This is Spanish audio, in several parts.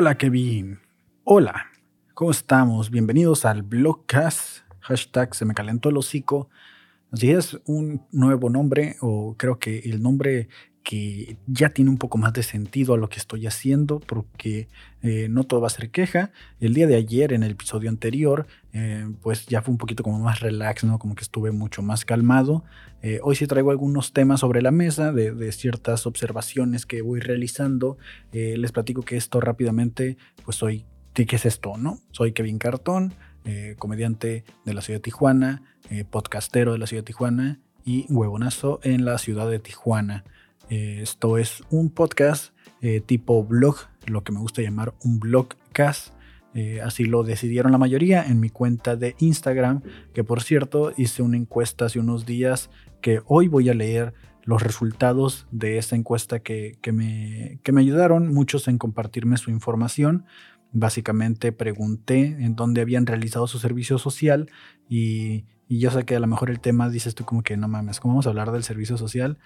Hola Kevin. Hola. ¿Cómo estamos? Bienvenidos al Blogcast. Hashtag se me calentó el hocico. Así es un nuevo nombre o creo que el nombre que ya tiene un poco más de sentido a lo que estoy haciendo porque eh, no todo va a ser queja. El día de ayer, en el episodio anterior, eh, pues ya fue un poquito como más relax, ¿no? Como que estuve mucho más calmado. Eh, hoy sí traigo algunos temas sobre la mesa de, de ciertas observaciones que voy realizando. les platico que esto rápidamente, pues soy, ¿qué es esto, no? Soy Kevin Cartón, comediante de la ciudad de Tijuana, podcastero de la ciudad de Tijuana y huevonazo en la ciudad de Tijuana. Eh, esto es un podcast eh, tipo blog, lo que me gusta llamar un blogcast. Eh, así lo decidieron la mayoría en mi cuenta de Instagram, que por cierto hice una encuesta hace unos días que hoy voy a leer los resultados de esa encuesta que, me, que me ayudaron muchos en compartirme su información. Básicamente pregunté en dónde habían realizado su servicio social y, y yo sé que a lo mejor el tema dices tú como que no mames, ¿cómo vamos a hablar del servicio social?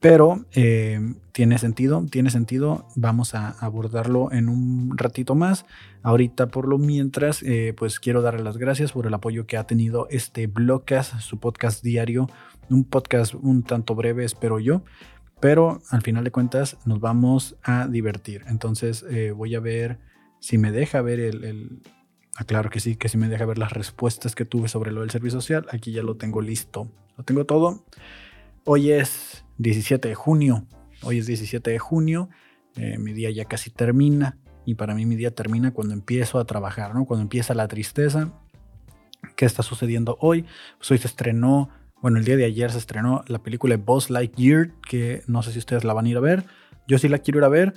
Pero eh, tiene sentido, tiene sentido. Vamos a abordarlo en un ratito más. Ahorita, por lo mientras, eh, pues quiero darle las gracias por el apoyo que ha tenido este Blogcast, su podcast diario. Un podcast un tanto breve, espero yo. Pero al final de cuentas, nos vamos a divertir. Entonces, eh, voy a ver si me deja ver el, el Ah, claro que sí, que si me deja ver las respuestas que tuve sobre lo del servicio social. Aquí ya lo tengo listo. Lo tengo todo. Hoy es 17 de junio. Hoy es 17 de junio. Eh, mi día ya casi termina. Y para mí mi día termina cuando empiezo a trabajar, ¿no? Cuando empieza la tristeza. ¿Qué está sucediendo hoy? Pues hoy se estrenó, bueno, el día de ayer se estrenó la película Boss Lightyear, que no sé si ustedes la van a ir a ver. Yo sí la quiero ir a ver,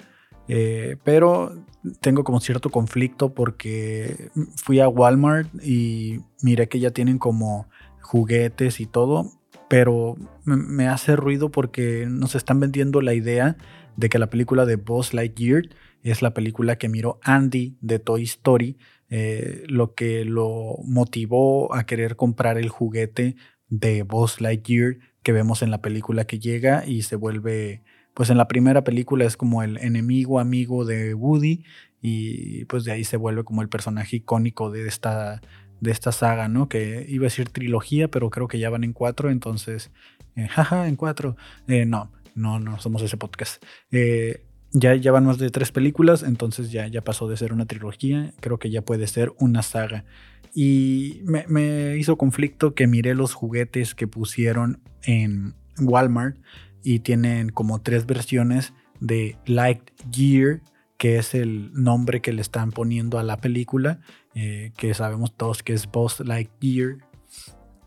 eh, pero tengo como cierto conflicto porque fui a Walmart y miré que ya tienen como juguetes y todo pero me hace ruido porque nos están vendiendo la idea de que la película de Buzz Lightyear es la película que miró Andy de Toy Story, eh, lo que lo motivó a querer comprar el juguete de Buzz Lightyear que vemos en la película que llega y se vuelve, pues en la primera película es como el enemigo amigo de Woody y pues de ahí se vuelve como el personaje icónico de esta de esta saga, ¿no? Que iba a decir trilogía, pero creo que ya van en cuatro, entonces, eh, jaja, en cuatro. Eh, no, no, no somos ese podcast. Eh, ya, ya van más de tres películas, entonces ya, ya pasó de ser una trilogía, creo que ya puede ser una saga. Y me, me hizo conflicto que miré los juguetes que pusieron en Walmart y tienen como tres versiones de Lightyear, que es el nombre que le están poniendo a la película, eh, que sabemos todos que es Boss Lightyear.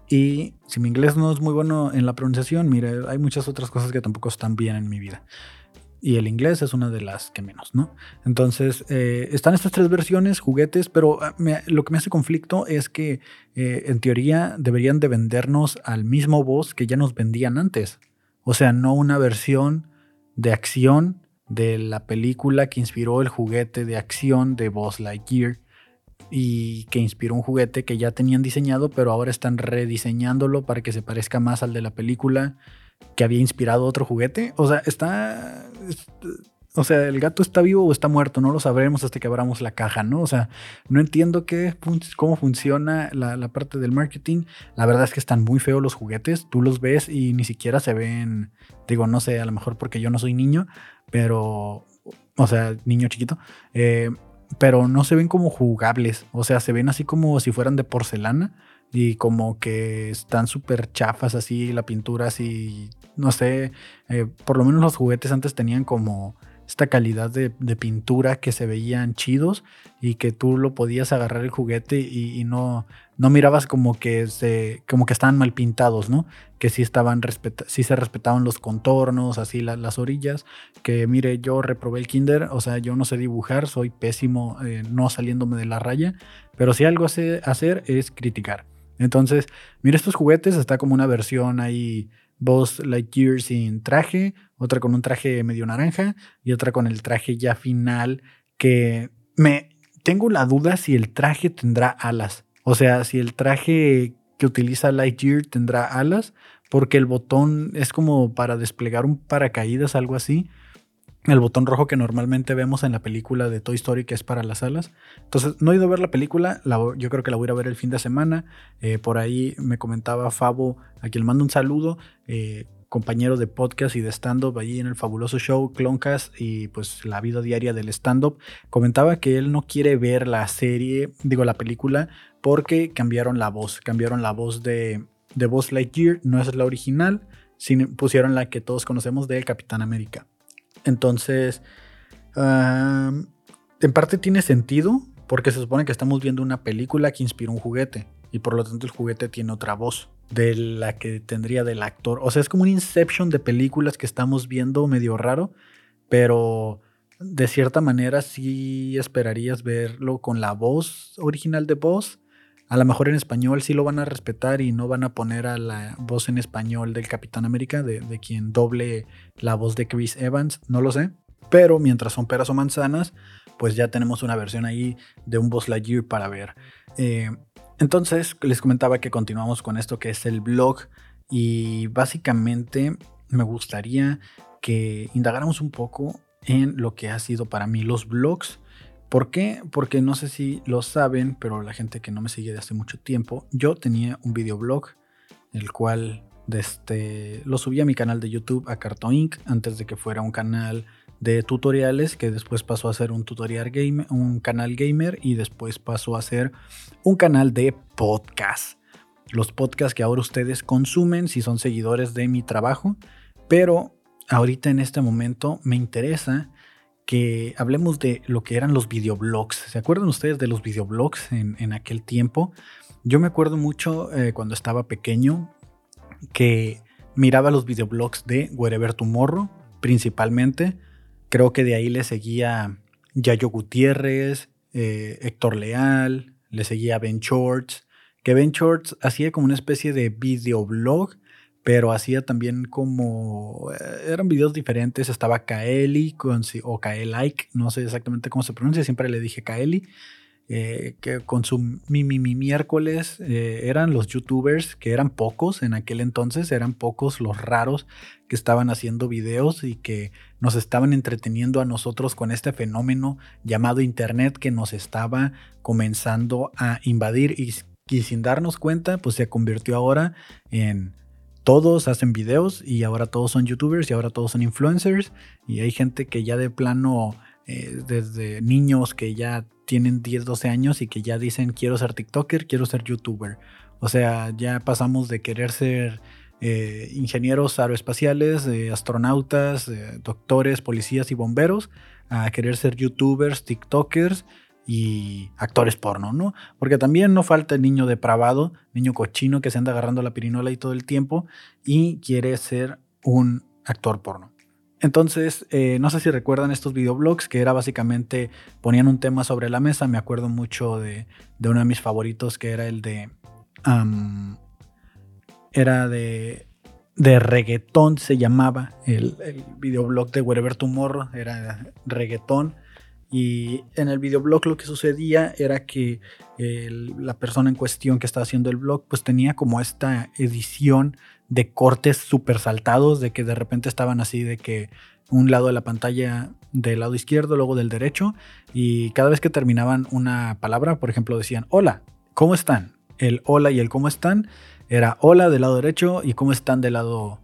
Y si mi inglés no es muy bueno en la pronunciación, mire, hay muchas otras cosas que tampoco están bien en mi vida. Y el inglés es una de las que menos, ¿no? Entonces, eh, están estas tres versiones, juguetes, pero ah, lo que me hace conflicto es que eh, en teoría deberían de vendernos al mismo boss que ya nos vendían antes. O sea, no una versión de acción de la película que inspiró el juguete de acción de Buzz Lightyear y que inspiró un juguete que ya tenían diseñado, pero ahora están rediseñándolo para que se parezca más al de la película que había inspirado otro juguete. O sea, está, o sea, el gato está vivo o está muerto, no lo sabremos hasta que abramos la caja, ¿no? O sea, no entiendo qué, cómo funciona la, la, parte del marketing. La verdad es que están muy feos los juguetes, tú los ves y ni siquiera se ven, digo, no sé, a lo mejor porque yo no soy niño, pero, o sea, niño chiquito, eh, pero no se ven como jugables, o sea, se ven así como si fueran de porcelana y como que están súper chafas así, la pintura así, no sé, eh, por lo menos los juguetes antes tenían como esta calidad de, pintura que se veían chidos y que tú lo podías agarrar el juguete y, no, no mirabas como que, se, como que estaban mal pintados, ¿no? Que sí, estaban sí se respetaban los contornos, así las orillas. Que mire, yo reprobé el kinder, o sea, yo no sé dibujar, soy pésimo eh, no saliéndome de la raya, pero si algo sé hacer es criticar. Entonces, mira estos juguetes, está como una versión ahí Buzz Lightyear sin traje, otra con un traje medio naranja y otra con el traje ya final que me tengo la duda si el traje tendrá alas. O sea, si el traje que utiliza Lightyear tendrá alas, porque el botón es como para desplegar un paracaídas, algo así. El botón rojo que normalmente vemos en la película de Toy Story que es para las alas. Entonces, no he ido a ver la película, yo creo que la voy a ir a ver el fin de semana. Eh, por ahí me comentaba Fabo, a quien mando un saludo, eh, compañero de podcast y de stand-up allí en el fabuloso show Cloncast y pues la vida diaria del stand-up, comentaba que él no quiere ver la serie, digo la película, porque cambiaron la voz, cambiaron la voz de, de Buzz Lightyear, no es la original, pusieron la que todos conocemos de Capitán América. Entonces, en parte tiene sentido porque se supone que estamos viendo una película que inspiró un juguete y por lo tanto el juguete tiene otra voz de la que tendría del actor. O sea, es como un inception de películas que estamos viendo medio raro, pero de cierta manera sí esperarías verlo con la voz original de voz. A lo mejor en español sí lo van a respetar y no van a poner a la voz en español del Capitán América, de, quien doble la voz de Chris Evans, no lo sé. Pero mientras son peras o manzanas, pues ya tenemos una versión ahí de un Buzz Lightyear para ver. Eh, entonces, les comentaba que continuamos con esto que es el blog y básicamente me gustaría que indagáramos un poco en lo que ha sido para mí los blogs. ¿Por qué? Porque no sé si lo saben, pero la gente que no me sigue de hace mucho tiempo, yo tenía un videoblog, el cual desde, lo subí a mi canal de YouTube, a Cartoon Inc., antes de que fuera un canal de tutoriales que después pasó a ser un tutorial game, un canal gamer y después pasó a ser un canal de podcast. Los podcasts que ahora ustedes consumen si son seguidores de mi trabajo, pero ahorita en este momento me interesa que hablemos de lo que eran los videoblogs. ¿Se acuerdan ustedes de los videoblogs en, en aquel tiempo? Yo me acuerdo mucho eh, cuando estaba pequeño que miraba los videoblogs de Wherever Tomorrow, principalmente. Creo que de ahí le seguía Yayo Gutiérrez, eh, Héctor Leal, le seguía Ben Shorts, que Ben Shorts hacía como una especie de videoblog, pero hacía también como, eh, eran videos diferentes, estaba Kaeli con, o Kaelike, no sé exactamente cómo se pronuncia, siempre le dije Kaeli, eh, que con su mi, mi, miércoles eh, eran los youtubers, que eran pocos en aquel entonces, eran pocos los raros que estaban haciendo videos y que nos estaban entreteniendo a nosotros con este fenómeno llamado Internet que nos estaba comenzando a invadir y sin darnos cuenta, pues se convirtió ahora en todos hacen videos y ahora todos son youtubers y ahora todos son influencers y hay gente que ya de plano eh, desde niños que ya tienen 10, 12 años y que ya dicen quiero ser TikToker, quiero ser YouTuber. O sea, ya pasamos de querer ser eh, ingenieros aeroespaciales, eh, astronautas, doctores, policías y bomberos, a querer ser YouTubers, TikTokers y actores porno, ¿no? Porque también no falta el niño depravado, niño cochino que se anda agarrando la pirinola y todo el tiempo y quiere ser un actor porno. Entonces, eh, no sé si recuerdan estos videoblogs que era básicamente ponían un tema sobre la mesa. Me acuerdo mucho de, uno de mis favoritos que era el de. era de. De reggaetón se llamaba el, el videoblog de Wherever Tomorrow. Era reggaetón. Y en el videoblog lo que sucedía era que la persona en cuestión que estaba haciendo el blog pues tenía como esta edición de cortes súper saltados, de que de repente estaban así, de que un lado de la pantalla del lado izquierdo, luego del derecho, y cada vez que terminaban una palabra, por ejemplo, decían, hola, ¿cómo están? El hola y el cómo están era hola del lado derecho y cómo están del lado,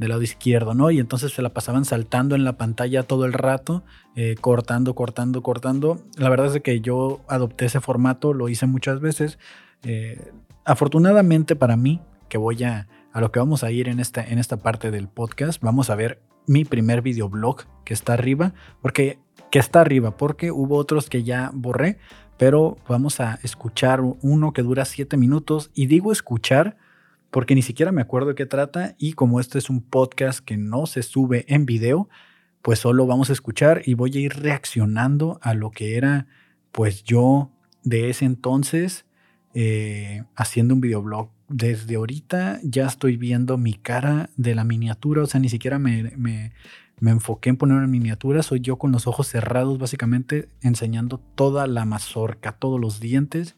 del lado izquierdo, ¿no? Y entonces se la pasaban saltando en la pantalla todo el rato, eh, cortando, cortando, cortando. La verdad es que yo adopté ese formato, lo hice muchas veces. Eh, afortunadamente para mí, que voy a a lo que vamos a ir en esta, en esta parte del podcast. Vamos a ver mi primer videoblog que está arriba, porque que está arriba, porque hubo otros que ya borré, pero vamos a escuchar uno que dura 7 minutos y digo escuchar porque ni siquiera me acuerdo de qué trata y como este es un podcast que no se sube en video, pues solo vamos a escuchar y voy a ir reaccionando a lo que era pues yo de ese entonces eh, haciendo un videoblog desde ahorita ya estoy viendo mi cara de la miniatura, o sea, ni siquiera me, me, enfoqué en poner una miniatura, soy yo con los ojos cerrados básicamente enseñando toda la mazorca, todos los dientes.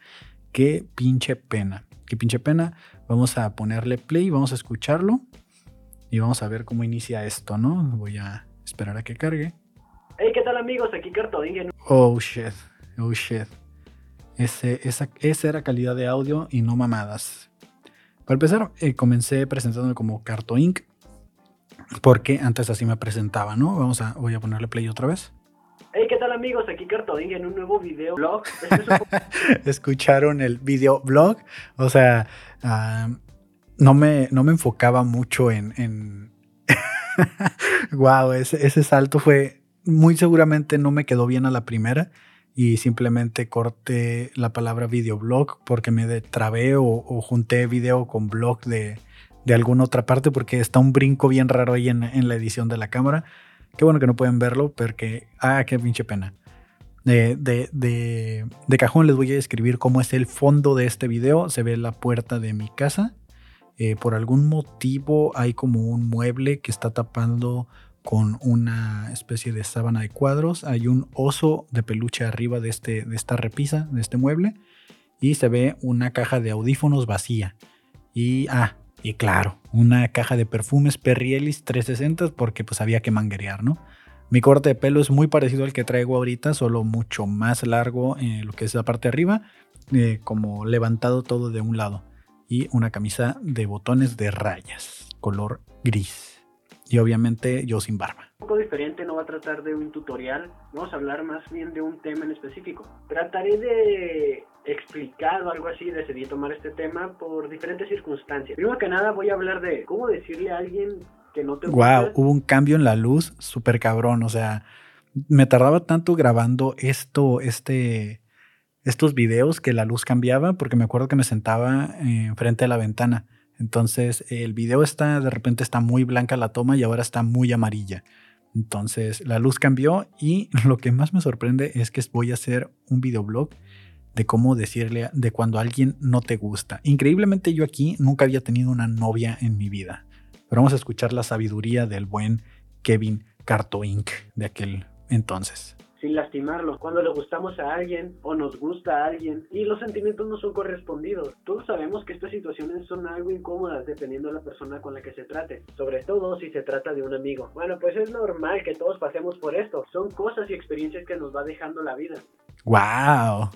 Qué pinche pena, qué pinche pena. Vamos a ponerle play, vamos a escucharlo y vamos a ver cómo inicia esto, ¿no? Voy a esperar a que cargue. ¿qué tal amigos? Aquí Cartoding. Oh shit, oh shit. Ese, esa, esa era calidad de audio y no mamadas. Para empezar, eh, comencé presentándome como Carto Inc. Porque antes así me presentaba, ¿no? Vamos a, voy a ponerle play otra vez. Hey, ¿qué tal amigos? Aquí Cartoding en un nuevo video blog. ¿Escucharon el video blog? O sea, ah, no, me, no me enfocaba mucho en... en... wow, ese, ese salto fue... Muy seguramente no me quedó bien a la primera y simplemente corté la palabra videoblog porque me trabé o, o, junté video con blog de, de, alguna otra parte porque está un brinco bien raro ahí en, en, la edición de la cámara. Qué bueno que no pueden verlo porque, ah, qué pinche pena. De, de, de, cajón les voy a describir cómo es el fondo de este video. Se ve la puerta de mi casa. Eh, por algún motivo hay como un mueble que está tapando con una especie de sábana de cuadros. Hay un oso de peluche arriba de, este, de esta repisa, de este mueble. Y se ve una caja de audífonos vacía. Y, ah, y claro, una caja de perfumes Perrielis 360 porque pues había que manguerear, ¿no? Mi corte de pelo es muy parecido al que traigo ahorita, solo mucho más largo en lo que es la parte de arriba, eh, como levantado todo de un lado. Y una camisa de botones de rayas, color gris y obviamente yo sin barba. Un poco diferente, no va a tratar de un tutorial, vamos a hablar más bien de un tema en específico. Trataré de explicar o algo así, decidí tomar este tema por diferentes circunstancias. Primero que nada voy a hablar de cómo decirle a alguien que no te gusta. Wow, hubo un cambio en la luz súper cabrón, o sea, me tardaba tanto grabando esto, este, estos videos que la luz cambiaba porque me acuerdo que me sentaba enfrente de la ventana entonces el video está, de repente está muy blanca la toma y ahora está muy amarilla. Entonces la luz cambió y lo que más me sorprende es que voy a hacer un videoblog de cómo decirle de cuando alguien no te gusta. Increíblemente yo aquí nunca había tenido una novia en mi vida. Pero vamos a escuchar la sabiduría del buen Kevin Carto Inc. de aquel entonces sin lastimarlo. Cuando le gustamos a alguien o nos gusta a alguien y los sentimientos no son correspondidos. Todos sabemos que estas situaciones son algo incómodas dependiendo de la persona con la que se trate, sobre todo si se trata de un amigo. Bueno, pues es normal que todos pasemos por esto. Son cosas y experiencias que nos va dejando la vida. ¡Wow!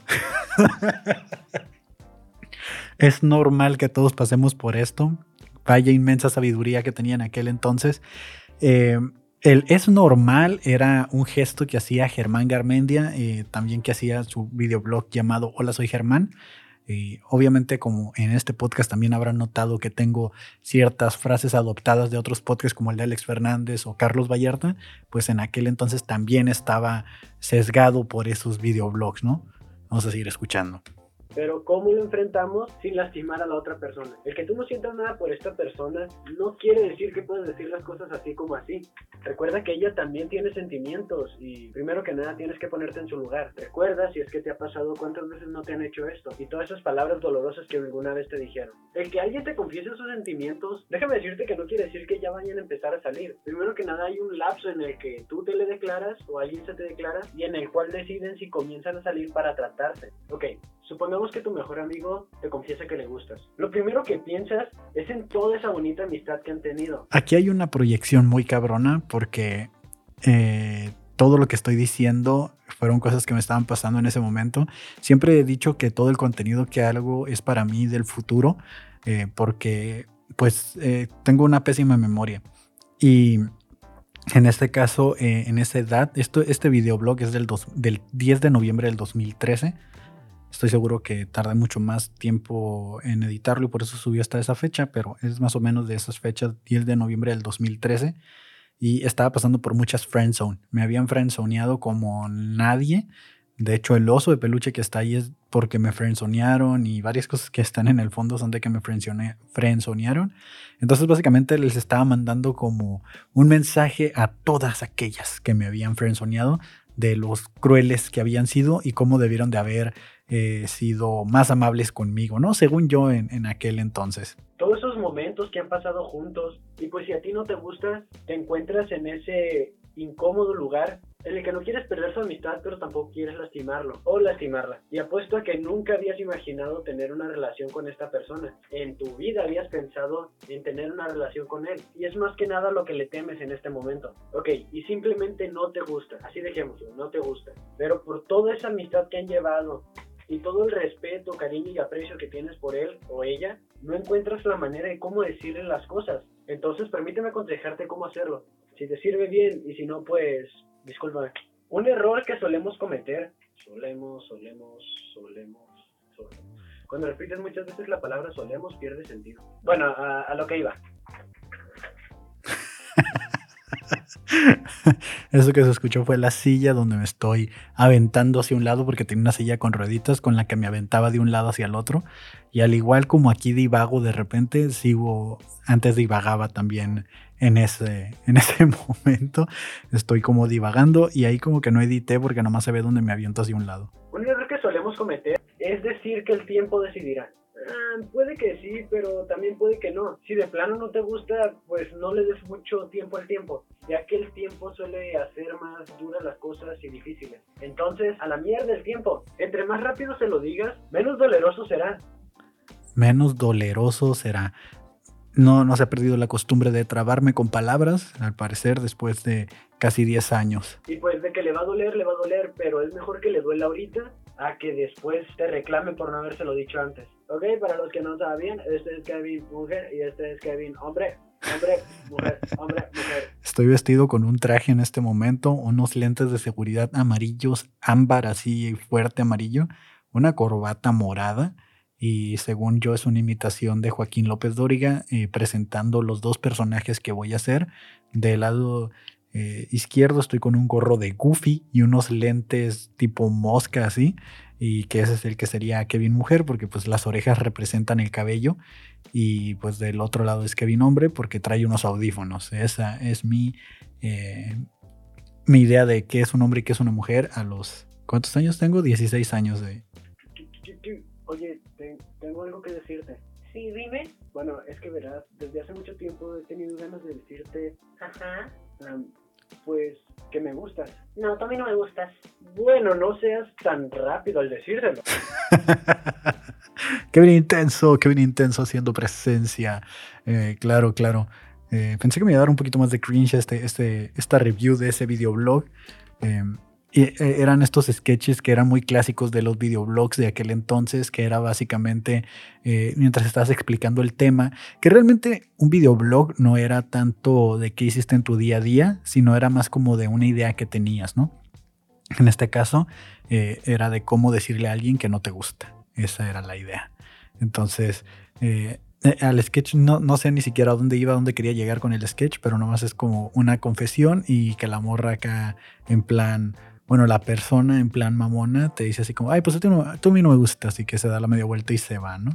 es normal que todos pasemos por esto. Vaya inmensa sabiduría que tenía en aquel entonces. Eh, el es normal era un gesto que hacía Germán Garmendia, eh, también que hacía su videoblog llamado Hola soy Germán. Eh, obviamente como en este podcast también habrán notado que tengo ciertas frases adoptadas de otros podcasts como el de Alex Fernández o Carlos Vallarta, pues en aquel entonces también estaba sesgado por esos videoblogs, ¿no? Vamos a seguir escuchando. Pero ¿cómo lo enfrentamos sin lastimar a la otra persona? El que tú no sientas nada por esta persona no quiere decir que puedas decir las cosas así como así. Recuerda que ella también tiene sentimientos y primero que nada tienes que ponerte en su lugar. Recuerda si es que te ha pasado cuántas veces no te han hecho esto y todas esas palabras dolorosas que alguna vez te dijeron. El que alguien te confiese sus sentimientos, déjame decirte que no quiere decir que ya vayan a empezar a salir. Primero que nada hay un lapso en el que tú te le declaras o alguien se te declara y en el cual deciden si comienzan a salir para tratarse. Ok, Supongamos que tu mejor amigo te confiesa que le gustas. Lo primero que piensas es en toda esa bonita amistad que han tenido. Aquí hay una proyección muy cabrona porque eh, todo lo que estoy diciendo fueron cosas que me estaban pasando en ese momento. Siempre he dicho que todo el contenido que hago es para mí del futuro eh, porque pues eh, tengo una pésima memoria. Y en este caso, en esa edad, esto, este videoblog es del, del 10 de noviembre del 2013. Estoy seguro que tarda mucho más tiempo en editarlo y por eso subió hasta esa fecha, pero es más o menos de esas fechas, 10 de noviembre del 2013. Y estaba pasando por muchas friendzone. Me habían friendzoneado como nadie. De hecho, el oso de peluche que está ahí es porque me friendzonearon y varias cosas que están en el fondo son de que me friendzonearon. Entonces, básicamente les estaba mandando como un mensaje a todas aquellas que me habían friendzoneado de los crueles que habían sido y cómo debieron de haber eh, sido más amables conmigo, ¿no? Según yo en, en, aquel entonces. Todos esos momentos que han pasado juntos y pues si a ti no te gusta, te encuentras en ese incómodo lugar en el que no quieres perder su amistad, pero tampoco quieres lastimarlo o lastimarla. Y apuesto a que nunca habías imaginado tener una relación con esta persona. En tu vida habías pensado en tener una relación con él. Y es más que nada lo que le temes en este momento. Ok, y simplemente no te gusta. Así dejémoslo, no te gusta. Pero por toda esa amistad que han llevado y todo el respeto, cariño y aprecio que tienes por él o ella, no encuentras la manera de cómo decirle las cosas. Entonces permíteme aconsejarte cómo hacerlo. Si te sirve bien y si no, pues disculpa. Un error que solemos cometer, solemos, solemos, solemos, solemos. Cuando repites muchas veces la palabra solemos pierde sentido. Bueno, a, a lo que iba. Eso que se escuchó fue la silla donde me estoy aventando hacia un lado porque tenía una silla con rueditas con la que me aventaba de un lado hacia el otro. Y al igual como aquí divago de repente, sigo, antes divagaba también en ese, en ese momento. Estoy como divagando y ahí como que no edité porque nomás se ve donde me aviento hacia un lado. Un error que solemos cometer es decir que el tiempo decidirá. Ah, puede que sí, pero también puede que no. Si de plano no te gusta, pues no le des mucho tiempo al tiempo, ya que el tiempo suele hacer más duras las cosas y difíciles. Entonces, a la mierda el tiempo. Entre más rápido se lo digas, menos doloroso será. Menos doloroso será. No, no se ha perdido la costumbre de trabarme con palabras, al parecer, después de casi 10 años. Y pues de que le va a doler, le va a doler, pero es mejor que le duela ahorita a que después te reclame por no habérselo dicho antes. Ok, para los que no saben, este es Kevin mujer y este es Kevin hombre. Hombre, mujer, hombre, mujer. Estoy vestido con un traje en este momento, unos lentes de seguridad amarillos, ámbar así fuerte amarillo, una corbata morada y según yo es una imitación de Joaquín López Dóriga eh, presentando los dos personajes que voy a hacer. Del lado eh, izquierdo estoy con un gorro de Goofy y unos lentes tipo mosca así y que ese es el que sería Kevin mujer porque pues las orejas representan el cabello y pues del otro lado es Kevin hombre porque trae unos audífonos. Esa es mi, eh, mi idea de qué es un hombre y qué es una mujer a los... ¿Cuántos años tengo? 16 años de... Oye, tengo algo que decirte. Sí, dime. Bueno, es que verás, desde hace mucho tiempo he tenido ganas de decirte, Ajá. Pues, que me gustas. No, tú a mí no me gustas. Bueno, no seas tan rápido al decírselo. Kevin intenso, Kevin intenso haciendo presencia. Eh, claro, claro. Eh, pensé que me iba a dar un poquito más de cringe este, este, esta review de ese videoblog. Eh, eh, eran estos sketches que eran muy clásicos de los videoblogs de aquel entonces, que era básicamente eh, mientras estabas explicando el tema, que realmente un videoblog no era tanto de qué hiciste en tu día a día, sino era más como de una idea que tenías, ¿no? En este caso, eh, era de cómo decirle a alguien que no te gusta. Esa era la idea. Entonces, eh, eh, al sketch no, no sé ni siquiera a dónde iba, dónde quería llegar con el sketch, pero nomás es como una confesión y que la morra acá en plan, bueno, la persona en plan mamona te dice así como, ay, pues tú, no- tú a mí no me gusta, así que se da la media vuelta y se va, ¿no?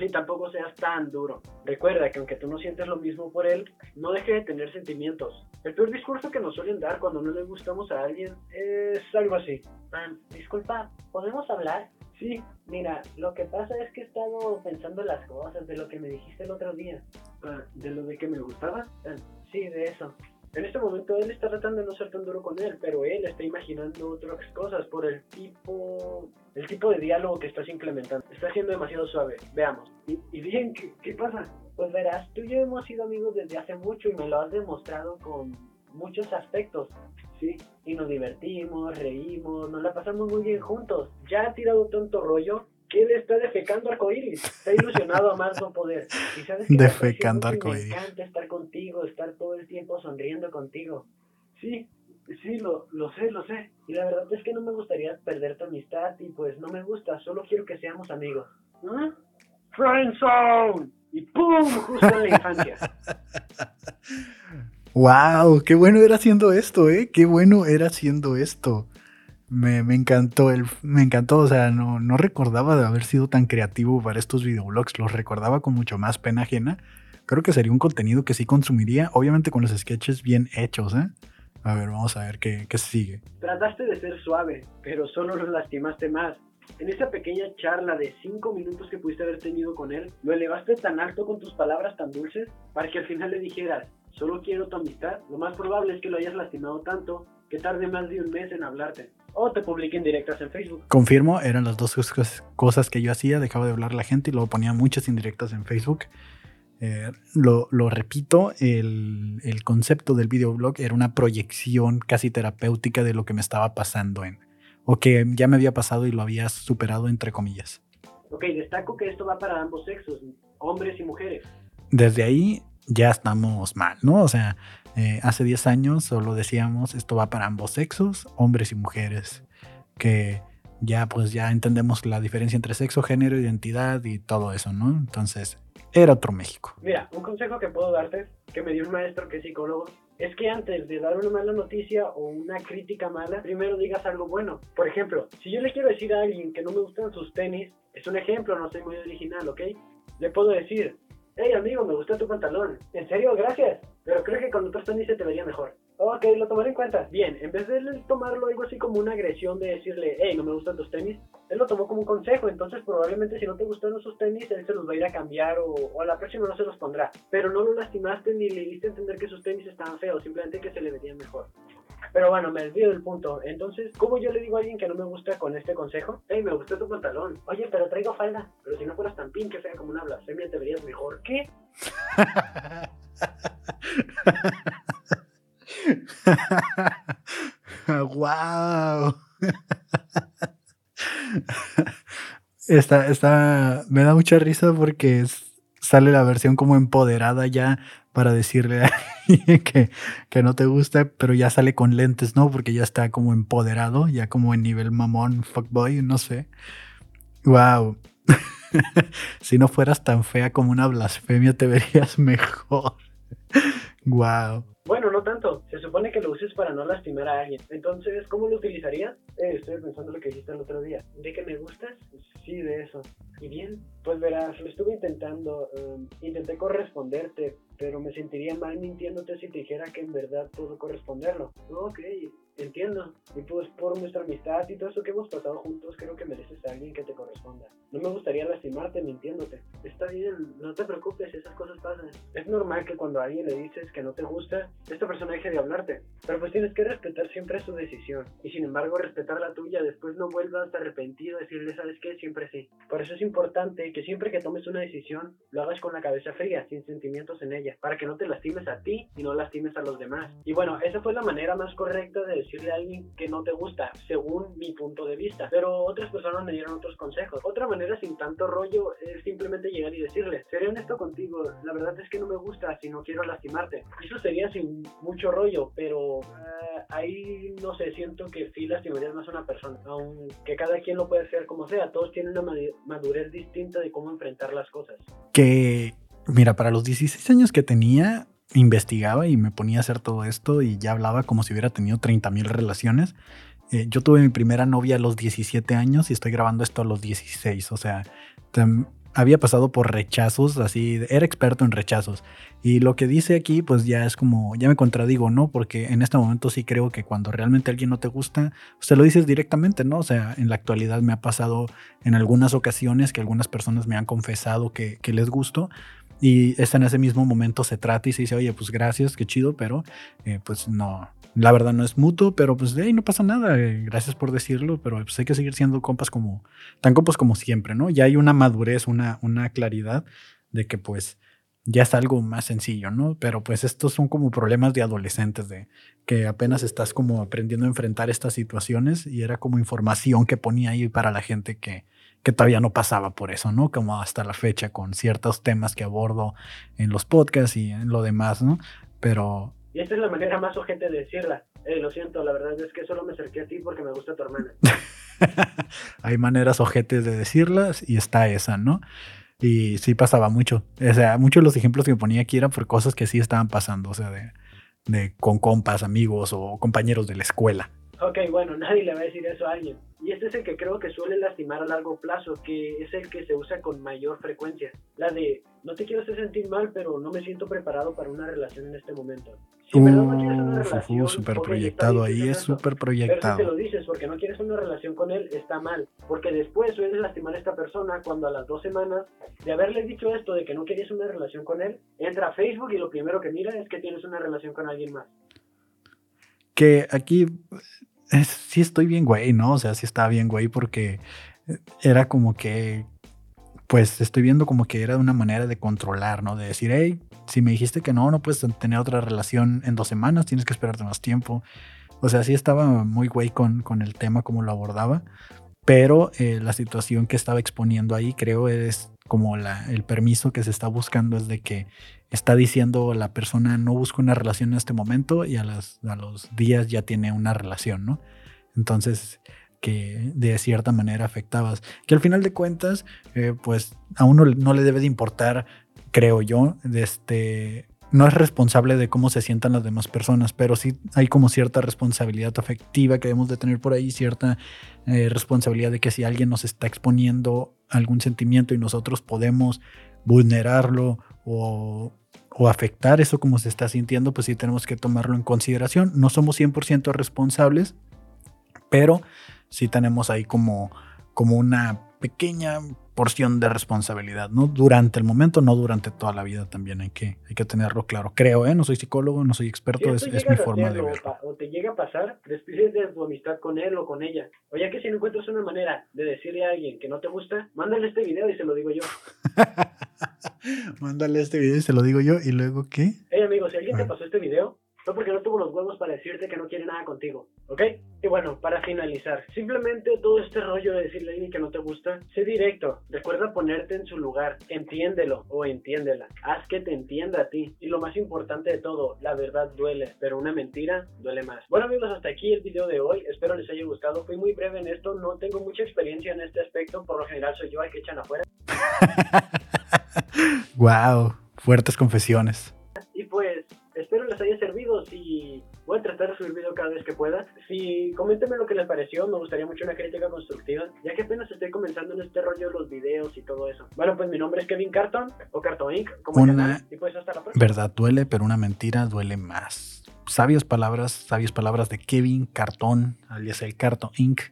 Y tampoco seas tan duro. Recuerda que aunque tú no sientes lo mismo por él, no deje de tener sentimientos. El peor discurso que nos suelen dar cuando no le gustamos a alguien es algo así. Ah, disculpa, ¿podemos hablar? Sí, Mira, lo que pasa es que he estado pensando las cosas de lo que me dijiste el otro día. ah, de lo de que me gustaba. Ah, sí, de eso. En este momento él está tratando de no ser tan duro con él, pero él está imaginando otras cosas por el tipo, el tipo de diálogo que estás implementando. Está siendo demasiado suave. Veamos. Y, y bien, ¿qué, ¿qué pasa? Pues verás, tú y yo hemos sido amigos desde hace mucho y me lo has demostrado con muchos aspectos. Sí, Y nos divertimos, reímos, nos la pasamos muy bien juntos. ya ha tirado tanto rollo que él está defecando arcoíris. Está ilusionado a más no poder. Y sabes Defecando arcoíris. Me encanta estar contigo, estar todo el tiempo sonriendo contigo. Sí, sí, lo, lo sé, lo sé. Y la verdad es que no me gustaría perder tu amistad y pues no me gusta, solo quiero que seamos amigos. ¿Ah? Friendzone. Y ¡pum! Justo en la infancia. ¡Wow! ¡Qué bueno era haciendo esto, eh! ¡Qué bueno era haciendo esto! Me, me encantó, el, me encantó, o sea, no, no recordaba de haber sido tan creativo para estos videoblogs, los recordaba con mucho más pena ajena. Creo que sería un contenido que sí consumiría, obviamente con los sketches bien hechos, ¿eh? A ver, vamos a ver qué, qué sigue. Trataste de ser suave, pero solo lo lastimaste más. En esa pequeña charla de 5 minutos que pudiste haber tenido con él, lo elevaste tan alto con tus palabras tan dulces para que al final le dijeras, solo quiero tu amistad. Lo más probable es que lo hayas lastimado tanto que tarde más de un mes en hablarte. O te publiquen directas en Facebook. Confirmo, eran las dos cosas que yo hacía. Dejaba de hablar a la gente y luego ponía muchas indirectas en Facebook. Eh, lo, repito, el, el, concepto del videoblog era una proyección casi terapéutica de lo que me estaba pasando en, o que ya me había pasado y lo había superado entre comillas. Ok, destaco que esto va para ambos sexos, hombres y mujeres. Desde ahí ya estamos mal, ¿no? O sea, eh, hace 10 años solo decíamos esto va para ambos sexos, hombres y mujeres, que ya pues ya entendemos la diferencia entre sexo, género, identidad y todo eso, ¿no? Entonces, era otro México. Mira, un consejo que puedo darte, que me dio un maestro que es psicólogo, es que antes de dar una mala noticia o una crítica mala, primero digas algo bueno. Por ejemplo, si yo le quiero decir a alguien que no me gustan sus tenis, es un ejemplo, no soy muy original, ¿ok? Le puedo decir, hey amigo, me gusta tu pantalón. En serio, gracias. Pero creo que con otros tenis se te vería mejor. Ok, lo tomaré en cuenta. Bien, en vez de tomarlo algo así como una agresión de decirle, hey, no me gustan tus tenis, él lo tomó como un consejo. Entonces, probablemente si no te gustan esos tenis, él se los va a ir a cambiar o, a la próxima no se los pondrá. Pero no lo lastimaste ni le diste entender que sus tenis estaban feos, simplemente que se le verían mejor. Pero bueno, me desvío del punto. Entonces, ¿cómo yo le digo a alguien que no me gusta con este consejo? Hey, me gusta tu pantalón. Oye, pero traigo falda. Pero si no fueras tan pin que sea como una blasfemia, te verías mejor. ¿Qué? wow. Esta, esta, me da mucha risa porque sale la versión como empoderada ya para decirle a que, que, no te gusta, pero ya sale con lentes, ¿no? Porque ya está como empoderado, ya como en nivel mamón, fuckboy, no sé. Wow. si no fueras tan fea como una blasfemia, te verías mejor. wow. Bueno, no tanto. Se supone que lo uses para no lastimar a alguien. Entonces, ¿cómo lo utilizarías? Eh, estoy pensando lo que dijiste el otro día. ¿De que me gustas? Sí, de eso. ¿Y bien? Pues verás, lo estuve intentando. Um, intenté corresponderte, pero me sentiría mal mintiéndote si te dijera que en verdad puedo corresponderlo. Ok, entiendo. Y pues por nuestra amistad y todo eso que hemos pasado juntos, creo que mereces a alguien que te corresponda. No me gustaría lastimarte mintiéndote. Está bien, no te preocupes, esas cosas pasan. Es normal que cuando a alguien le dices que no te gusta, esta persona deje de hablarte. Pero pues tienes que respetar siempre su decisión. Y sin embargo, respetar la tuya, después no vuelvas arrepentido a decirle, ¿sabes qué? Siempre sí. Por eso es importante que siempre que tomes una decisión, lo hagas con la cabeza fría, sin sentimientos en ella, para que no te lastimes a ti y no lastimes a los demás. Y bueno, esa fue la manera más correcta de decirle a alguien que no te gusta, según mi punto de vista. Pero otras personas me dieron otros consejos. Otra manera sin tanto rollo es simplemente llegar y decirle, seré honesto contigo, la verdad es que no me gusta si no quiero lastimarte. Eso sería sin mucho rollo, pero eh, ahí no sé, siento que sí lastimarías más a una persona, aunque cada quien lo puede hacer como sea, todos tienen una madurez distinta de cómo enfrentar las cosas. Que, mira, para los 16 años que tenía, investigaba y me ponía a hacer todo esto y ya hablaba como si hubiera tenido 30 mil relaciones. Eh, yo tuve mi primera novia a los 17 años y estoy grabando esto a los 16. O sea, había pasado por rechazos, así, era experto en rechazos. Y lo que dice aquí, pues ya es como, ya me contradigo, ¿no? Porque en este momento sí creo que cuando realmente alguien no te gusta, usted lo dices directamente, ¿no? O sea, en la actualidad me ha pasado en algunas ocasiones que algunas personas me han confesado que, les gusto y es en ese mismo momento se trata y se dice, oye, pues gracias, qué chido, pero eh, pues no, la verdad no es mutuo, pero pues ahí no pasa nada, eh, gracias por decirlo, pero pues hay que seguir siendo compas como, tan compas como siempre, ¿no? Ya hay una madurez, una, una claridad de que pues ya es algo más sencillo, ¿no? Pero pues estos son como problemas de adolescentes, de que apenas estás como aprendiendo a enfrentar estas situaciones y era como información que ponía ahí para la gente que, que todavía no pasaba por eso, ¿no? Como hasta la fecha con ciertos temas que abordo en los podcasts y en lo demás, ¿no? Pero... Esta es la manera más ojete de decirla. Eh, lo siento, la verdad es que solo me acerqué a ti porque me gusta tu hermana. Hay maneras ojetes de decirlas y está esa, ¿no? Y sí pasaba mucho. O sea, muchos de los ejemplos que me ponía aquí eran por cosas que sí estaban pasando, o sea, de, de con compas, amigos o compañeros de la escuela. Ok, bueno, nadie le va a decir eso a alguien. Y este es el que creo que suele lastimar a largo plazo, que es el que se usa con mayor frecuencia. La de, no te quiero hacer sentir mal, pero no me siento preparado para una relación en este momento. Si no quieres una relación, súper proyectado ahí, es súper proyectado. Pero si te lo dices porque no quieres una relación con él, está mal. Porque después sueles lastimar a esta persona cuando a las dos semanas de haberle dicho esto de que no querías una relación con él, entra a Facebook y lo primero que mira es que tienes una relación con alguien más que aquí sí estoy bien güey, ¿no? O sea, sí estaba bien güey porque era como que, pues estoy viendo como que era una manera de controlar, ¿no? De decir, hey, si me dijiste que no, no puedes tener otra relación en dos semanas, tienes que esperarte más tiempo. O sea, sí estaba muy güey con, con el tema, como lo abordaba, pero eh, la situación que estaba exponiendo ahí creo es como el permiso que se está buscando es de que está diciendo la persona no busca una relación en este momento y a los días ya tiene una relación, ¿no? Entonces, que de cierta manera afectabas. Que al final de cuentas, eh, pues a uno no le debe de importar, creo yo, de este, no es responsable de cómo se sientan las demás personas, pero sí hay como cierta responsabilidad afectiva que debemos de tener por ahí, cierta eh, responsabilidad de que si alguien nos está exponiendo algún sentimiento y nosotros podemos vulnerarlo o, o afectar eso como se está sintiendo, pues sí tenemos que tomarlo en consideración. No somos 100% responsables, pero sí tenemos ahí como, como una pequeña porción de responsabilidad, ¿no? Durante el momento, no durante toda la vida también hay que, hay que tenerlo claro. Creo, ¿eh? No soy psicólogo, no soy experto, es, mi forma de verlo. O te llega a pasar, despides de tu amistad con él o con ella. O ya que si no encuentras una manera de decirle a alguien que no te gusta, mándale este video y se lo digo yo. mándale este video y se lo digo yo, ¿y luego qué? Hey amigo, si alguien te pasó este video, no porque no tuvo los huevos para decirte que no quiere nada contigo, ¿ok? Y bueno, para finalizar, simplemente todo este rollo de decirle a alguien que no te gusta, sé directo, recuerda ponerte en su lugar, entiéndelo o entiéndela, haz que te entienda a ti. Y lo más importante de todo, la verdad duele, pero una mentira duele más. Bueno amigos, hasta aquí el video de hoy, espero les haya gustado, fui muy breve en esto, no tengo mucha experiencia en este aspecto, por lo general soy yo el que echan afuera. wow, fuertes confesiones. Y pues espero les haya servido. Si voy a tratar de subir video cada vez que pueda. Si coméntenme lo que les pareció, me gustaría mucho una crítica constructiva, ya que apenas estoy comenzando en este rollo de los videos y todo eso. Bueno, pues mi nombre es Kevin Carton o Carton Inc. Como una y pues hasta la próxima. Verdad duele, pero una mentira duele más. Sabias palabras, sabias palabras de Kevin Carton, alias el Carton Inc.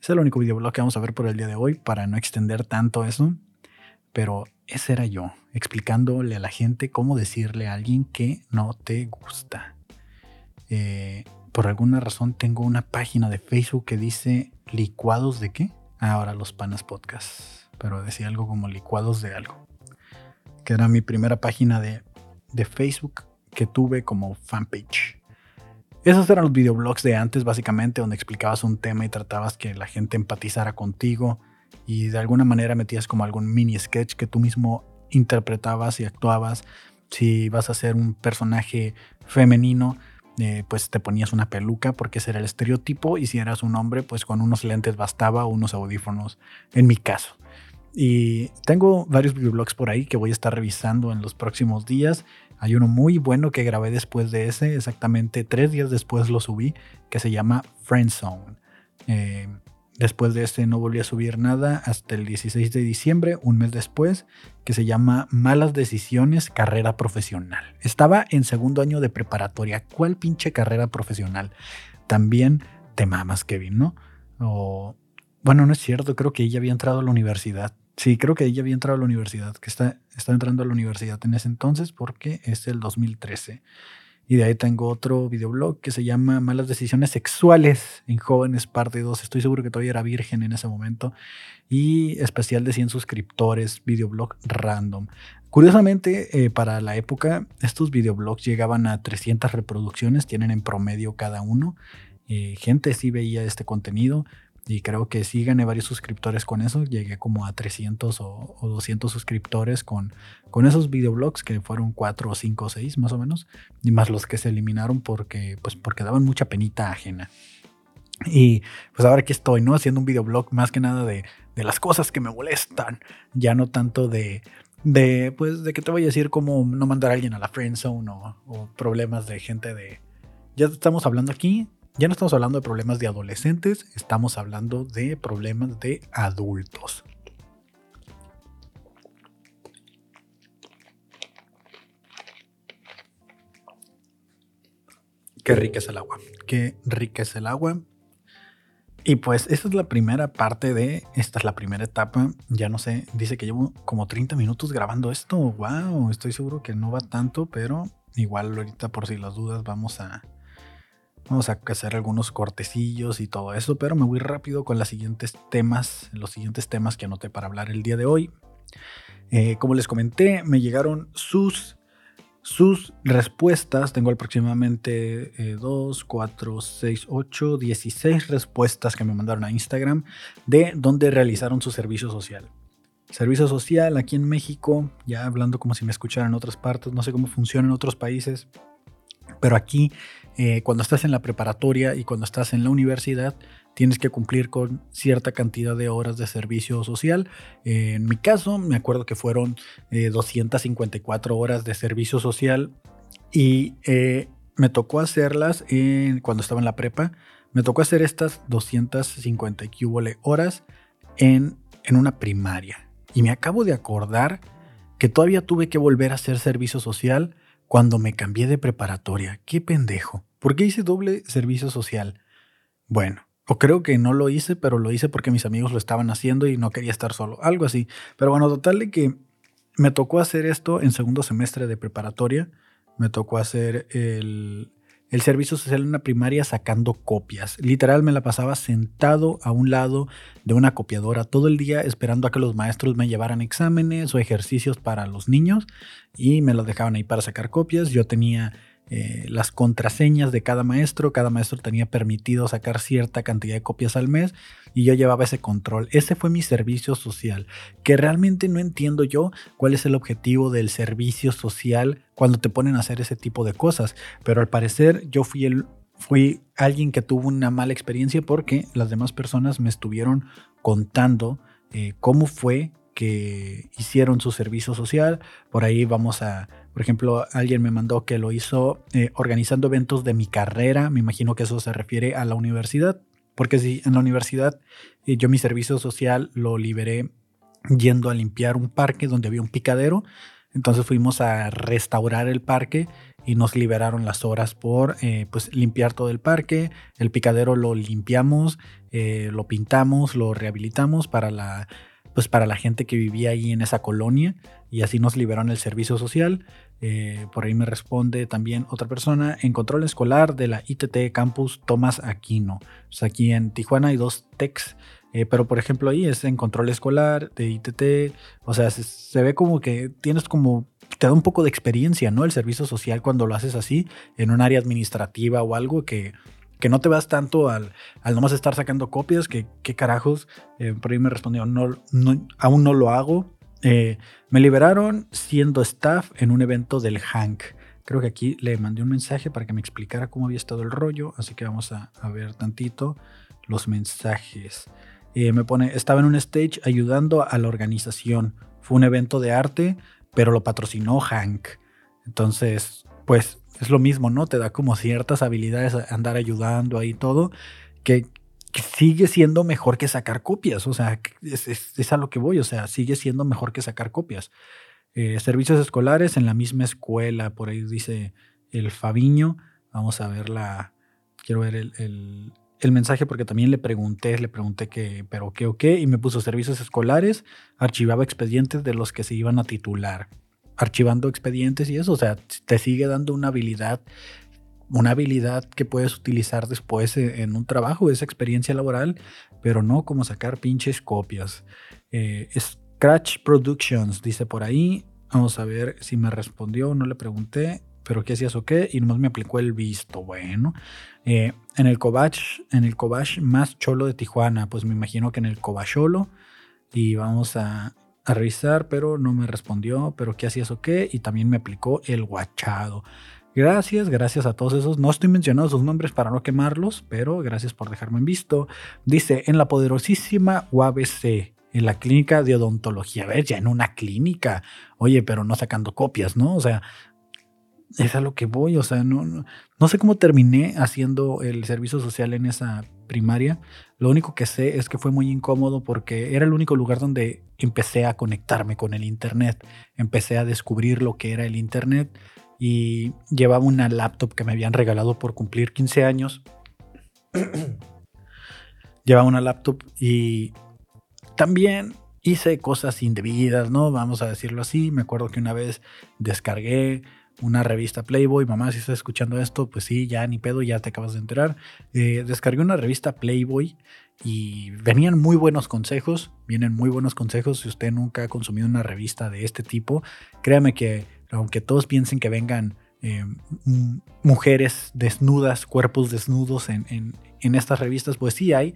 Es el único videoblog que vamos a ver por el día de hoy para no extender tanto eso. Pero ese era yo, explicándole a la gente cómo decirle a alguien que no te gusta. Eh, por alguna razón tengo una página de Facebook que dice licuados de qué? Ahora los panas podcast. Pero decía algo como licuados de algo. Que era mi primera página de, de Facebook que tuve como fanpage. Esos eran los videoblogs de antes, básicamente, donde explicabas un tema y tratabas que la gente empatizara contigo y de alguna manera metías como algún mini sketch que tú mismo interpretabas y actuabas. Si vas a ser un personaje femenino, eh, pues te ponías una peluca porque ese era el estereotipo y si eras un hombre, pues con unos lentes bastaba unos audífonos, en mi caso. Y tengo varios videoblogs por ahí que voy a estar revisando en los próximos días. Hay uno muy bueno que grabé después de ese, exactamente tres días después lo subí, que se llama Friendzone. Eh, Después de este no volví a subir nada hasta el 16 de diciembre, un mes después, que se llama Malas Decisiones, Carrera Profesional. Estaba en segundo año de preparatoria. ¿Cuál pinche carrera profesional? También te mamas, Kevin, ¿no? O, bueno, no es cierto, creo que ella había entrado a la universidad. Sí, creo que ella había entrado a la universidad, que está, está entrando a la universidad en ese entonces porque es el 2013. Y de ahí tengo otro videoblog que se llama Malas Decisiones Sexuales en Jóvenes, parte 2. Estoy seguro que todavía era virgen en ese momento. Y especial de 100 suscriptores, videoblog random. Curiosamente, eh, para la época, estos videoblogs llegaban a 300 reproducciones, tienen en promedio cada uno. Eh, gente sí veía este contenido, y creo que sí gané varios suscriptores con eso. Llegué como a 300 o, 200 suscriptores con, con esos videoblogs que fueron 4 o 5 o 6 más o menos. Y más los que se eliminaron porque, pues, porque daban mucha penita ajena. Y pues ahora aquí estoy, ¿no? Haciendo un videoblog más que nada de, de las cosas que me molestan. Ya no tanto de, de, pues, de que te voy a decir cómo no mandar a alguien a la friendzone o, o problemas de gente de... Ya estamos hablando aquí ya no estamos hablando de problemas de adolescentes, estamos hablando de problemas de adultos. Qué rica es el agua, qué rica es el agua. Y pues esta es la primera parte de, esta es la primera etapa, ya no sé, dice que llevo como 30 minutos grabando esto, wow, estoy seguro que no va tanto, pero igual ahorita por si las dudas vamos a, Vamos a hacer algunos cortecillos y todo eso, pero me voy rápido con los siguientes temas, los siguientes temas que anoté para hablar el día de hoy. Eh, como les comenté, me llegaron sus, sus respuestas. Tengo aproximadamente 2, 4, 6, 8, 16 respuestas que me mandaron a Instagram de dónde realizaron su servicio social. Servicio social aquí en México, ya hablando como si me escucharan en otras partes, no sé cómo funciona en otros países, pero aquí eh, cuando estás en la preparatoria y cuando estás en la universidad, tienes que cumplir con cierta cantidad de horas de servicio social. Eh, en mi caso, me acuerdo que fueron 254 eh, horas de servicio social y me tocó hacerlas cuando estaba en la prepa. Me tocó hacer estas 250 horas en una primaria. Y me acabo de acordar que todavía tuve que volver a hacer servicio social cuando me cambié de preparatoria. Qué pendejo. ¿Por qué hice doble servicio social? Bueno, o creo que no lo hice, pero lo hice porque mis amigos lo estaban haciendo y no quería estar solo. Algo así. Pero bueno, total de que me tocó hacer esto en segundo semestre de preparatoria. Me tocó hacer el, el servicio social en una primaria sacando copias. Literal me la pasaba sentado a un lado de una copiadora todo el día esperando a que los maestros me llevaran exámenes o ejercicios para los niños y me los dejaban ahí para sacar copias. Yo tenía eh, las contraseñas de cada maestro. Cada maestro tenía permitido sacar cierta cantidad de copias al mes y yo llevaba ese control. Ese fue mi servicio social, que realmente no entiendo yo cuál es el objetivo del servicio social cuando te ponen a hacer ese tipo de cosas. Pero al parecer yo fui el fui alguien que tuvo una mala experiencia porque las demás personas me estuvieron contando eh, cómo fue que hicieron su servicio social. Por ahí vamos a, por ejemplo, alguien me mandó que lo hizo eh, organizando eventos de mi carrera. Me imagino que eso se refiere a la universidad. Porque si en la universidad eh, yo mi servicio social lo liberé yendo a limpiar un parque donde había un picadero. Entonces fuimos a restaurar el parque y nos liberaron las horas por eh, pues limpiar todo el parque. El picadero lo limpiamos, lo pintamos, lo rehabilitamos para la pues para la gente que vivía ahí en esa colonia y así nos liberaron el servicio social. Eh, por ahí me responde también otra persona en control escolar de la ITT Campus Tomás Aquino. Pues aquí en Tijuana hay dos techs, eh, pero por ejemplo ahí es en control escolar de ITT. O sea, se, ve como que tienes como te da un poco de experiencia, ¿no? El servicio social cuando lo haces así en un área administrativa o algo que que no te vas tanto al, al nomás estar sacando copias, que qué carajos. Eh, por ahí me respondió, no, no, aún no lo hago. Eh, me liberaron siendo staff en un evento del Hank. Creo que aquí le mandé un mensaje para que me explicara cómo había estado el rollo, así que vamos a, ver tantito los mensajes. Eh, me pone, estaba en un stage ayudando a la organización. Fue un evento de arte, pero lo patrocinó Hank. Entonces, pues es lo mismo, ¿no? Te da como ciertas habilidades a andar ayudando ahí todo, que, sigue siendo mejor que sacar copias, o sea, es, a lo que voy, o sea, sigue siendo mejor que sacar copias. Eh, servicios escolares en la misma escuela, por ahí dice el Fabiño, vamos a ver la, quiero ver el, el, el mensaje porque también le pregunté, le pregunté que, pero qué o qué, y me puso servicios escolares, archivaba expedientes de los que se iban a titular archivando expedientes y eso, o sea, te sigue dando una habilidad, una habilidad que puedes utilizar después e, en un trabajo, esa experiencia laboral, pero no como sacar pinches copias. Eh, Scratch Productions dice por ahí, vamos a ver si me respondió, no le pregunté, pero qué hacías o qué, y nomás me aplicó el visto. Bueno, eh, en el Cobach, en el Cobach más cholo de Tijuana, pues me imagino que en el Cobacholo, y vamos a a revisar, pero no me respondió, pero qué hacías o qué, y también me aplicó el guachado. Gracias, gracias a todos esos. No estoy mencionando sus nombres para no quemarlos, pero gracias por dejarme en visto. Dice, en la poderosísima UABC, en la clínica de odontología. A ver, ya en una clínica. Oye, pero no sacando copias, ¿no? O sea, es a lo que voy, o sea, no, no, sé cómo terminé haciendo el servicio social en esa primaria. Lo único que sé es que fue muy incómodo porque era el único lugar donde empecé a conectarme con el Internet, empecé a descubrir lo que era el Internet y llevaba una laptop que me habían regalado por cumplir 15 años. llevaba una laptop y también hice cosas indebidas, ¿no? Vamos a decirlo así. Me acuerdo que una vez descargué una revista Playboy. Mamá, si estás escuchando esto, pues sí, ya ni pedo, ya te acabas de enterar. Eh, descargué una revista Playboy y venían muy buenos consejos, vienen muy buenos consejos. Si usted nunca ha consumido una revista de este tipo, créame que aunque todos piensen que vengan eh, mujeres desnudas, cuerpos desnudos en, en estas revistas, pues sí hay,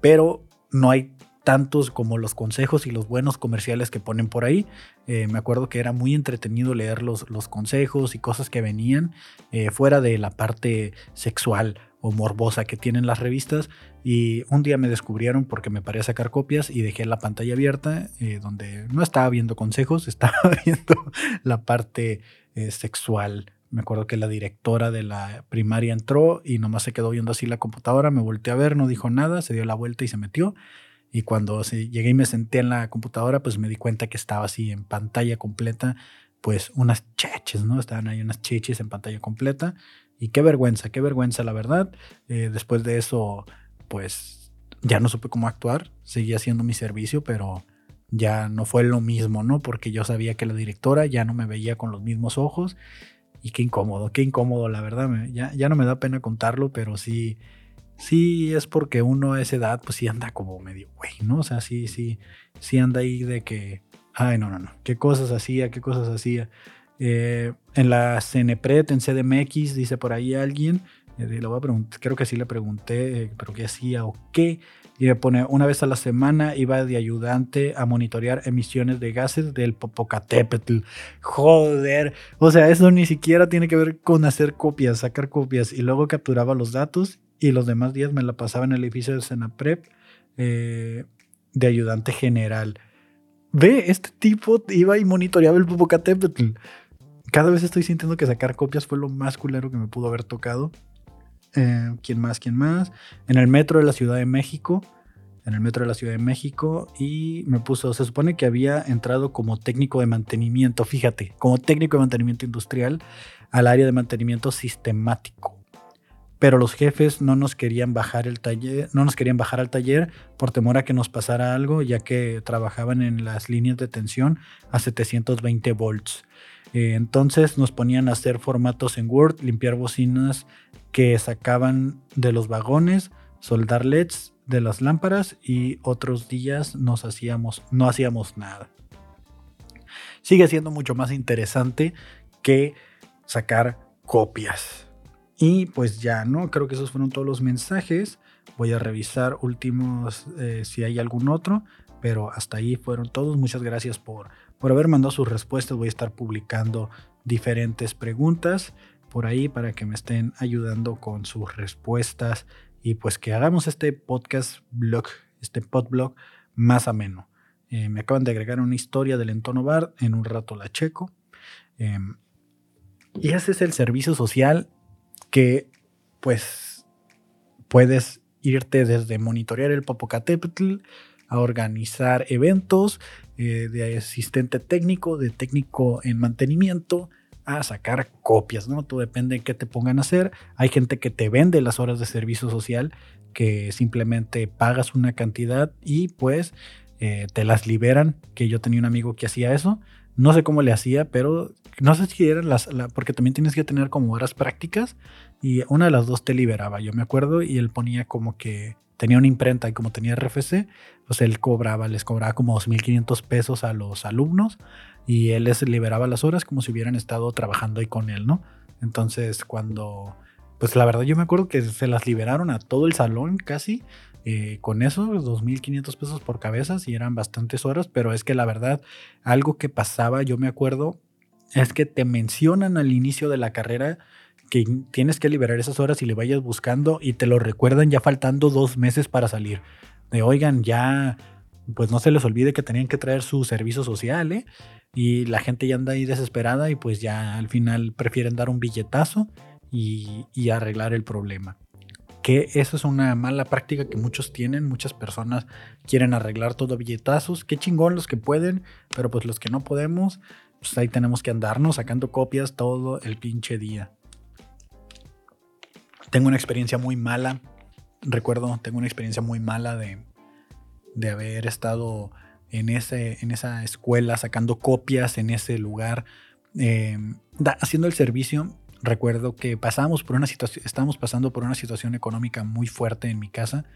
pero no hay tantos como los consejos y los buenos comerciales que ponen por ahí. Eh, me acuerdo que era muy entretenido leer los, los consejos y cosas que venían eh, fuera de la parte sexual o morbosa que tienen las revistas. Y un día me descubrieron porque me paré a sacar copias y dejé la pantalla abierta eh, donde no estaba viendo consejos, estaba viendo la parte sexual. Me acuerdo que la directora de la primaria entró y nomás se quedó viendo así la computadora, me volteé a ver, no dijo nada, se dio la vuelta y se metió. Y cuando llegué y me senté en la computadora, pues me di cuenta que estaba así en pantalla completa, pues unas cheches, ¿no? Estaban ahí unas cheches en pantalla completa. Y qué vergüenza, qué vergüenza, la verdad. Eh, después de eso, pues ya no supe cómo actuar. Seguí haciendo mi servicio, pero ya no fue lo mismo, ¿no? Porque yo sabía que la directora ya no me veía con los mismos ojos. Y qué incómodo, qué incómodo, la verdad. ya, ya no me da pena contarlo, pero sí, sí es porque uno a esa edad, pues sí anda como medio güey, ¿no? O sea, sí, sí, sí anda ahí de que, ay, no, no, no, qué cosas hacía, qué cosas hacía. Eh, en la CNPRED, en CDMX, dice por ahí alguien, eh, le voy a preguntar, creo que sí le pregunté, eh, pero qué hacía o qué. Y me pone, una vez a la semana iba de ayudante a monitorear emisiones de gases del Popocatépetl. Joder, o sea, eso ni siquiera tiene que ver con hacer copias, sacar copias. Y luego capturaba los datos y los demás días me la pasaba en el edificio de Senaprep eh, de ayudante general. Ve, este tipo iba y monitoreaba el Popocatépetl. Cada vez estoy sintiendo que sacar copias fue lo más culero que me pudo haber tocado. Eh, ¿Quién más? ¿Quién más? En el metro de la Ciudad de México. En el metro de la Ciudad de México. Y me puso, se supone que había entrado como técnico de mantenimiento, fíjate, como técnico de mantenimiento industrial al área de mantenimiento sistemático pero los jefes no nos querían bajar el taller, no nos querían bajar al taller por temor a que nos pasara algo, ya que trabajaban en las líneas de tensión a 720 volts. Eh, entonces nos ponían a hacer formatos en Word, limpiar bocinas que sacaban de los vagones, soldar LEDs de las lámparas y otros días nos hacíamos, no hacíamos nada. Sigue siendo mucho más interesante que sacar copias. Y pues ya, ¿no? Creo que esos fueron todos los mensajes. Voy a revisar últimos eh, si hay algún otro, pero hasta ahí fueron todos. Muchas gracias por, por haber mandado sus respuestas. Voy a estar publicando diferentes preguntas por ahí para que me estén ayudando con sus respuestas y pues que hagamos este podcast blog, este podblog más ameno. Eh, me acaban de agregar una historia del entorno bar, en un rato la checo. Em, y ese es el servicio social que pues puedes irte desde monitorear el Popocatépetl a organizar eventos eh, de asistente técnico, de técnico en mantenimiento, a sacar copias, ¿no? Todo depende de qué te pongan a hacer. Hay gente que te vende las horas de servicio social, que simplemente pagas una cantidad y pues eh, te las liberan, que yo tenía un amigo que hacía eso. No sé cómo le hacía, pero no sé si eran las, porque también tienes que tener como horas prácticas y una de las dos te liberaba, yo me acuerdo, y él ponía como que tenía una imprenta y como tenía RFC, pues él cobraba, les cobraba como 2.500 pesos a los alumnos y él les liberaba las horas como si hubieran estado trabajando ahí con él, ¿no? Entonces cuando, pues la verdad yo me acuerdo que se las liberaron a todo el salón casi eh, con eso, 2.500 pesos por cabezas y eran bastantes horas, pero es que la verdad, algo que pasaba, yo me acuerdo, es que te mencionan al inicio de la carrera que tienes que liberar esas horas y le vayas buscando y te lo recuerdan ya faltando dos meses para salir. De oigan, ya, pues no se les olvide que tenían que traer su servicio social, ¿eh? Y la gente ya anda ahí desesperada y pues ya al final prefieren dar un billetazo y, y arreglar el problema que eso es una mala práctica que muchos tienen, muchas personas quieren arreglar todo billetazos, qué chingón los que pueden, pero pues los que no podemos, pues ahí tenemos que andarnos sacando copias todo el pinche día. Tengo una experiencia muy mala, recuerdo, tengo una experiencia muy mala de, de haber estado en, ese, en esa escuela sacando copias en ese lugar. Em, haciendo el servicio, recuerdo que pasamos por una situación, estábamos pasando por una situación económica muy fuerte en mi casa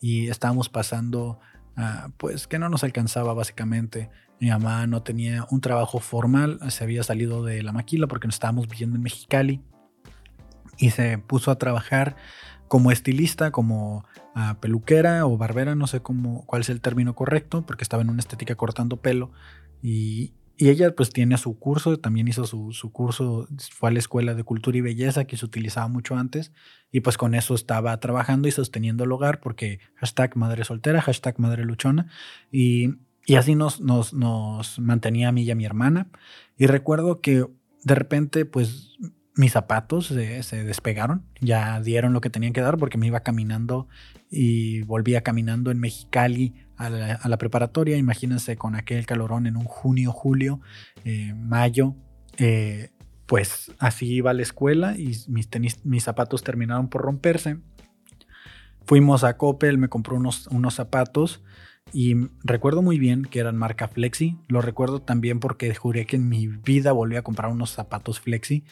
y estábamos pasando, uh, pues que no nos alcanzaba básicamente. Mi mamá no tenía un trabajo formal, se había salido de la maquila porque nos estábamos viviendo en Mexicali y se puso a trabajar como estilista, como uh, peluquera o barbera, no sé cómo, cuál es el término correcto, porque estaba en una estética cortando pelo y, y ella pues tiene su curso, también hizo su, su, curso, fue a la escuela de cultura y belleza que se utilizaba mucho antes y pues con eso estaba trabajando y sosteniendo el hogar porque hashtag madre soltera, hashtag madre luchona y, y así nos, nos, nos mantenía a mí y a mi hermana. Y recuerdo que de repente pues mis zapatos se, despegaron, ya dieron lo que tenían que dar porque me iba caminando y volvía caminando en Mexicali a la, preparatoria. Imagínense con aquel calorón en un junio, julio, eh, mayo. Eh, pues así iba a la escuela y mis, zapatos terminaron por romperse. Fuimos a Coppel, me compró unos, unos zapatos y recuerdo muy bien que eran marca Flexi. Lo recuerdo también porque juré que en mi vida volví a comprar unos zapatos Flexi.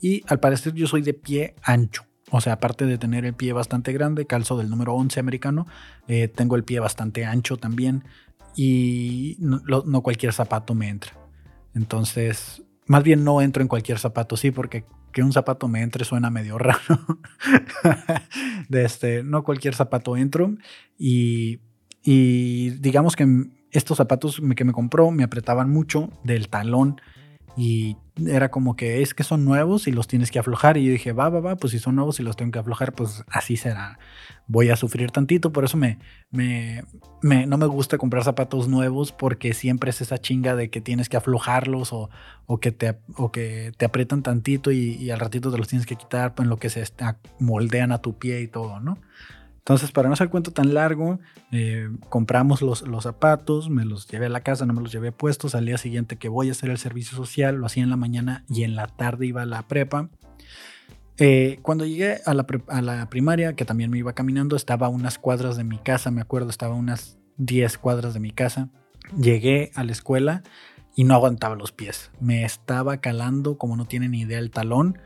Y al parecer yo soy de pie ancho. O sea, aparte de tener el pie bastante grande, calzo del número 11 americano, eh, tengo el pie bastante ancho también y no, cualquier zapato me entra. Entonces, más bien no entro en cualquier zapato, sí, porque que un zapato me entre suena medio raro. de este, no cualquier zapato entro y digamos que estos zapatos que me compró me apretaban mucho del talón y era como que es que son nuevos y los tienes que aflojar. Y yo dije, va, va, va, pues si son nuevos y los tengo que aflojar, pues así será. Voy a sufrir tantito, por eso me, me, no me gusta comprar zapatos nuevos porque siempre es esa chinga de que tienes que aflojarlos o, o que, te, o que te aprietan tantito y, y, al ratito te los tienes que quitar en lo que se moldean a tu pie y todo, ¿no? Entonces, para no hacer cuento tan largo, eh, compramos los, los, zapatos, me los llevé a la casa, no me los llevé puestos. Al día siguiente que voy a hacer el servicio social, lo hacía en la mañana y en la tarde iba a la prepa. Eh, cuando llegué a la, a la, primaria, que también me iba caminando, estaba a unas cuadras de mi casa, me acuerdo, estaba a unas 10 cuadras de mi casa. Llegué a la escuela y no aguantaba los pies. Me estaba calando, como no tienen idea, el talón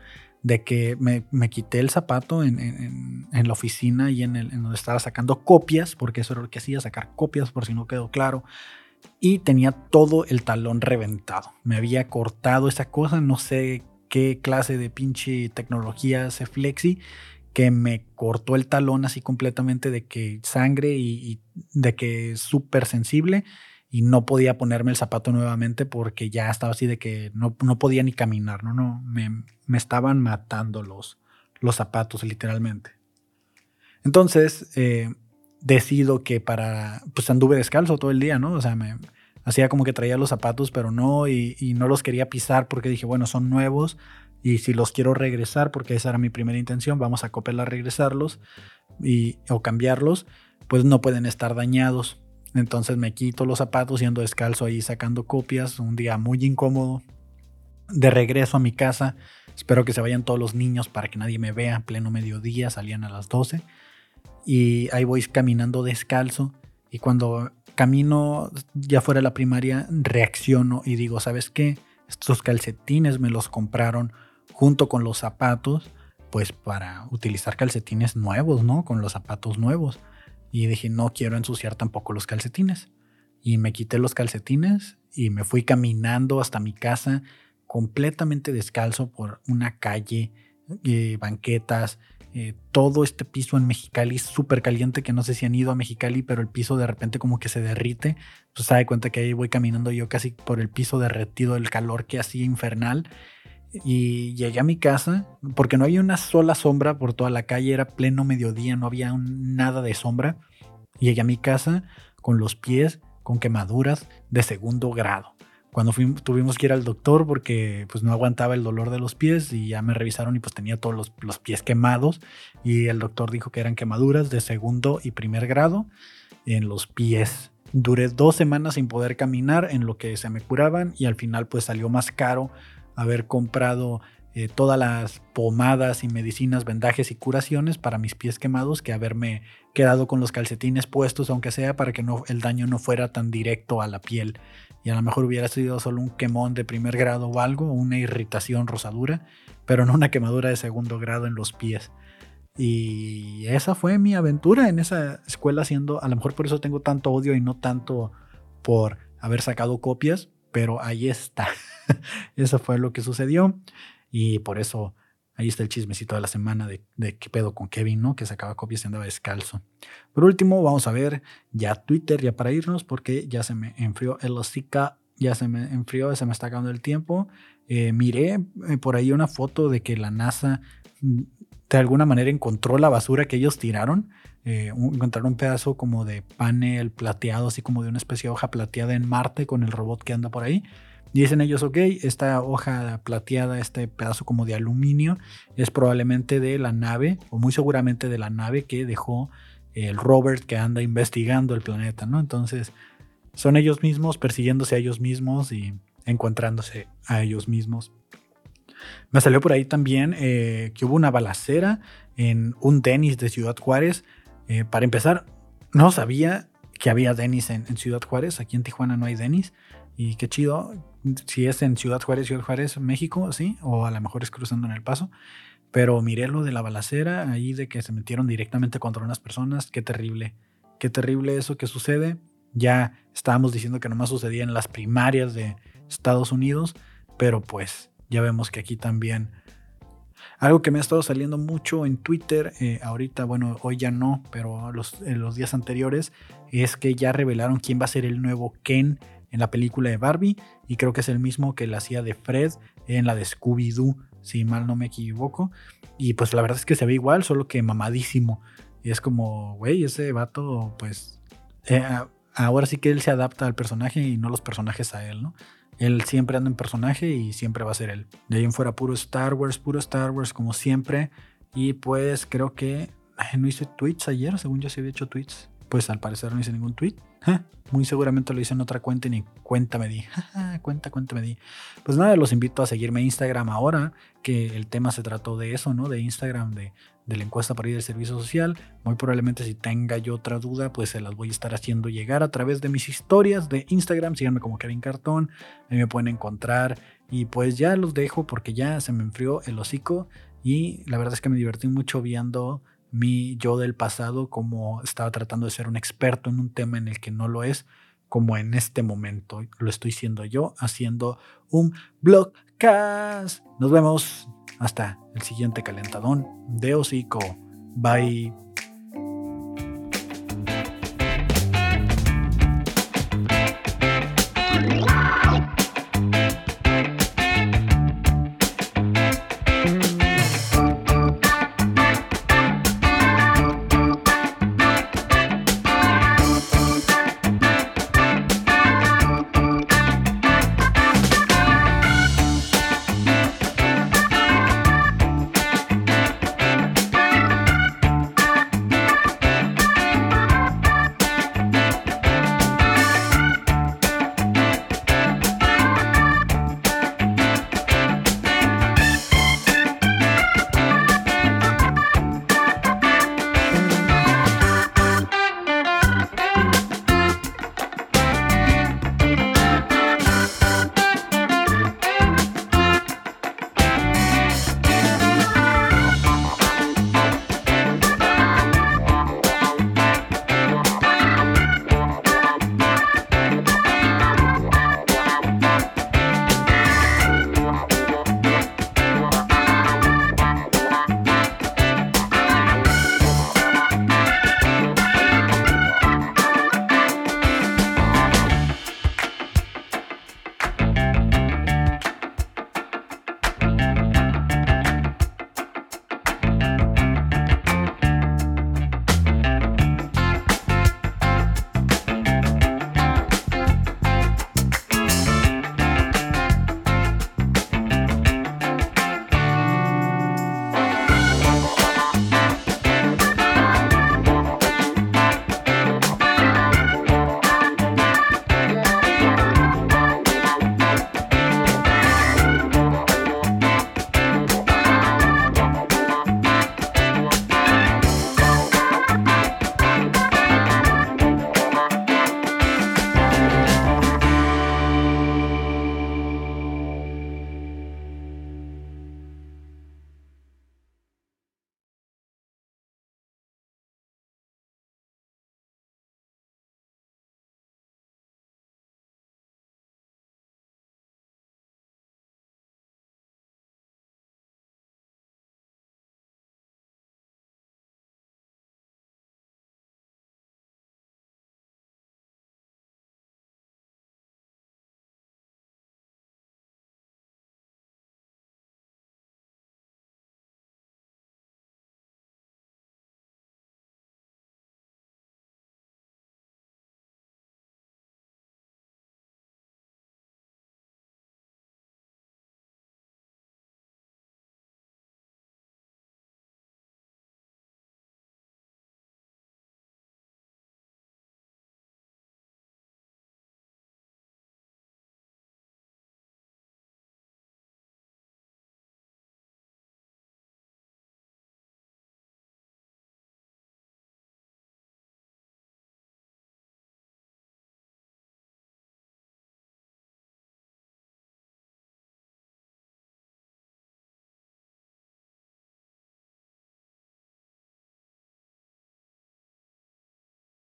de que me, me quité el zapato en, en, en, la oficina y en, el, en donde estaba sacando copias, porque eso era lo que hacía, sacar copias por si no quedó claro. Y tenía todo el talón reventado. Me había cortado esa cosa, no sé qué clase de pinche tecnología hace Flexi, que me cortó el talón así completamente de que sangre y, de que súper sensible y no podía ponerme el zapato nuevamente porque ya estaba así de que no, no podía ni caminar, no, no, me, me, estaban matando los, zapatos literalmente. Entonces eh, decido que para, pues anduve descalzo todo el día, ¿no? O sea, me hacía como que traía los zapatos, pero no, y, y no los quería pisar porque dije, bueno, son nuevos y si los quiero regresar, porque esa era mi primera intención, vamos a copiarla, regresarlos y, o cambiarlos, pues no pueden estar dañados entonces me quito los zapatos yendo descalzo ahí sacando copias. Un día muy incómodo. De regreso a mi casa. Espero que se vayan todos los niños para que nadie me vea. Pleno mediodía. Salían a las 12. Y ahí voy caminando descalzo. Y cuando camino ya fuera de la primaria, reacciono y digo, ¿sabes qué? Estos calcetines me los compraron junto con los zapatos, pues para utilizar calcetines nuevos, ¿no? Con los zapatos nuevos. Y dije, no quiero ensuciar tampoco los calcetines. Y me quité los calcetines y me fui caminando hasta mi casa completamente descalzo por una calle, eh, banquetas, eh, todo este piso en Mexicali súper caliente que no sé si han ido a Mexicali, pero el piso de repente como que se derrite. Pues se da cuenta que ahí voy caminando yo casi por el piso derretido del calor que hacía infernal y llegué a mi casa porque no había una sola sombra por toda la calle, era pleno mediodía, no había nada de sombra. Llegué a mi casa con los pies con quemaduras de segundo grado. Cuando tuvimos que ir al doctor porque pues no aguantaba el dolor de los pies y ya me revisaron y pues tenía todos los, los pies quemados y el doctor dijo que eran quemaduras de segundo y primer grado en los pies. Duré dos semanas sin poder caminar en lo que se me curaban y al final pues salió más caro haber comprado eh, todas las pomadas y medicinas, vendajes y curaciones para mis pies quemados que haberme quedado con los calcetines puestos, aunque sea para que no, el daño no fuera tan directo a la piel y a lo mejor hubiera sido solo un quemón de primer grado o algo, una irritación rosadura, pero no una quemadura de segundo grado en los pies. Y esa fue mi aventura en esa escuela, siendo, a lo mejor por eso tengo tanto odio y no tanto por haber sacado copias, pero ahí está. eso fue lo que sucedió y por eso ahí está el chismecito de la semana de, de, qué pedo con Kevin, ¿no? Que sacaba copias y andaba descalzo. Por último, vamos a ver ya Twitter, ya para irnos, porque ya se me enfrió el hocica, ya se me enfrió, se me está acabando el tiempo. Eh, miré eh, por ahí una foto de que la NASA de alguna manera encontró la basura que ellos tiraron. Eh, encontraron un pedazo como de panel plateado, así como de una especie de hoja plateada en Marte con el robot que anda por ahí. dicen ellos, ok, esta hoja plateada, este pedazo como de aluminio, es probablemente de la nave, o muy seguramente de la nave que dejó el Robert que anda investigando el planeta, ¿no? Entonces, son ellos mismos persiguiéndose a ellos mismos y encontrándose a ellos mismos. Me salió por ahí también eh, que hubo una balacera en un Denis de Ciudad Juárez. Eh, para empezar, no sabía que había Denis en, Ciudad Juárez. Aquí en Tijuana no hay Denis. Y qué chido. Si es en Ciudad Juárez, Ciudad Juárez, México, sí. O a lo mejor es cruzando en El Paso. Pero miré lo de la balacera, ahí de que se metieron directamente contra unas personas. Qué terrible. Qué terrible eso que sucede. Ya estábamos diciendo que nomás sucedía en las primarias de Estados Unidos. Pero pues ya vemos que aquí también algo que me ha estado saliendo mucho en Twitter, eh, ahorita, bueno, hoy ya no, pero los, en los días anteriores, es que ya revelaron quién va a ser el nuevo Ken en la película de Barbie, y creo que es el mismo que la hacía de Fred en la de Scooby-Doo, si mal no me equivoco. Y pues la verdad es que se ve igual, solo que mamadísimo. Y es como, güey, ese vato, pues, eh, ahora sí que él se adapta al personaje y no los personajes a él, ¿no? Él siempre anda en personaje y siempre va a ser él. De ahí en fuera puro Star Wars, puro Star Wars como siempre. Y pues creo que no hice tweets ayer, según yo se había hecho tweets. Pues al parecer no hice ningún tweet. Muy seguramente lo hice en otra cuenta y ni cuenta me di. cuenta, cuenta me di. Pues nada, los invito a seguirme Instagram ahora, que el tema se trató de eso, ¿no? De Instagram, de de la encuesta para ir al servicio social. Muy probablemente si tenga yo otra duda, pues se las voy a estar haciendo llegar a través de mis historias de Instagram. Síganme como Kevin Cartón, ahí me pueden encontrar. Y pues ya los dejo porque ya se me enfrió el hocico y la verdad es que me divertí mucho viendo mi yo del pasado como estaba tratando de ser un experto en un tema en el que no lo es, como en este momento lo estoy siendo yo haciendo un blogcast. Nos vemos hasta el siguiente calentadón de hocico. Bye.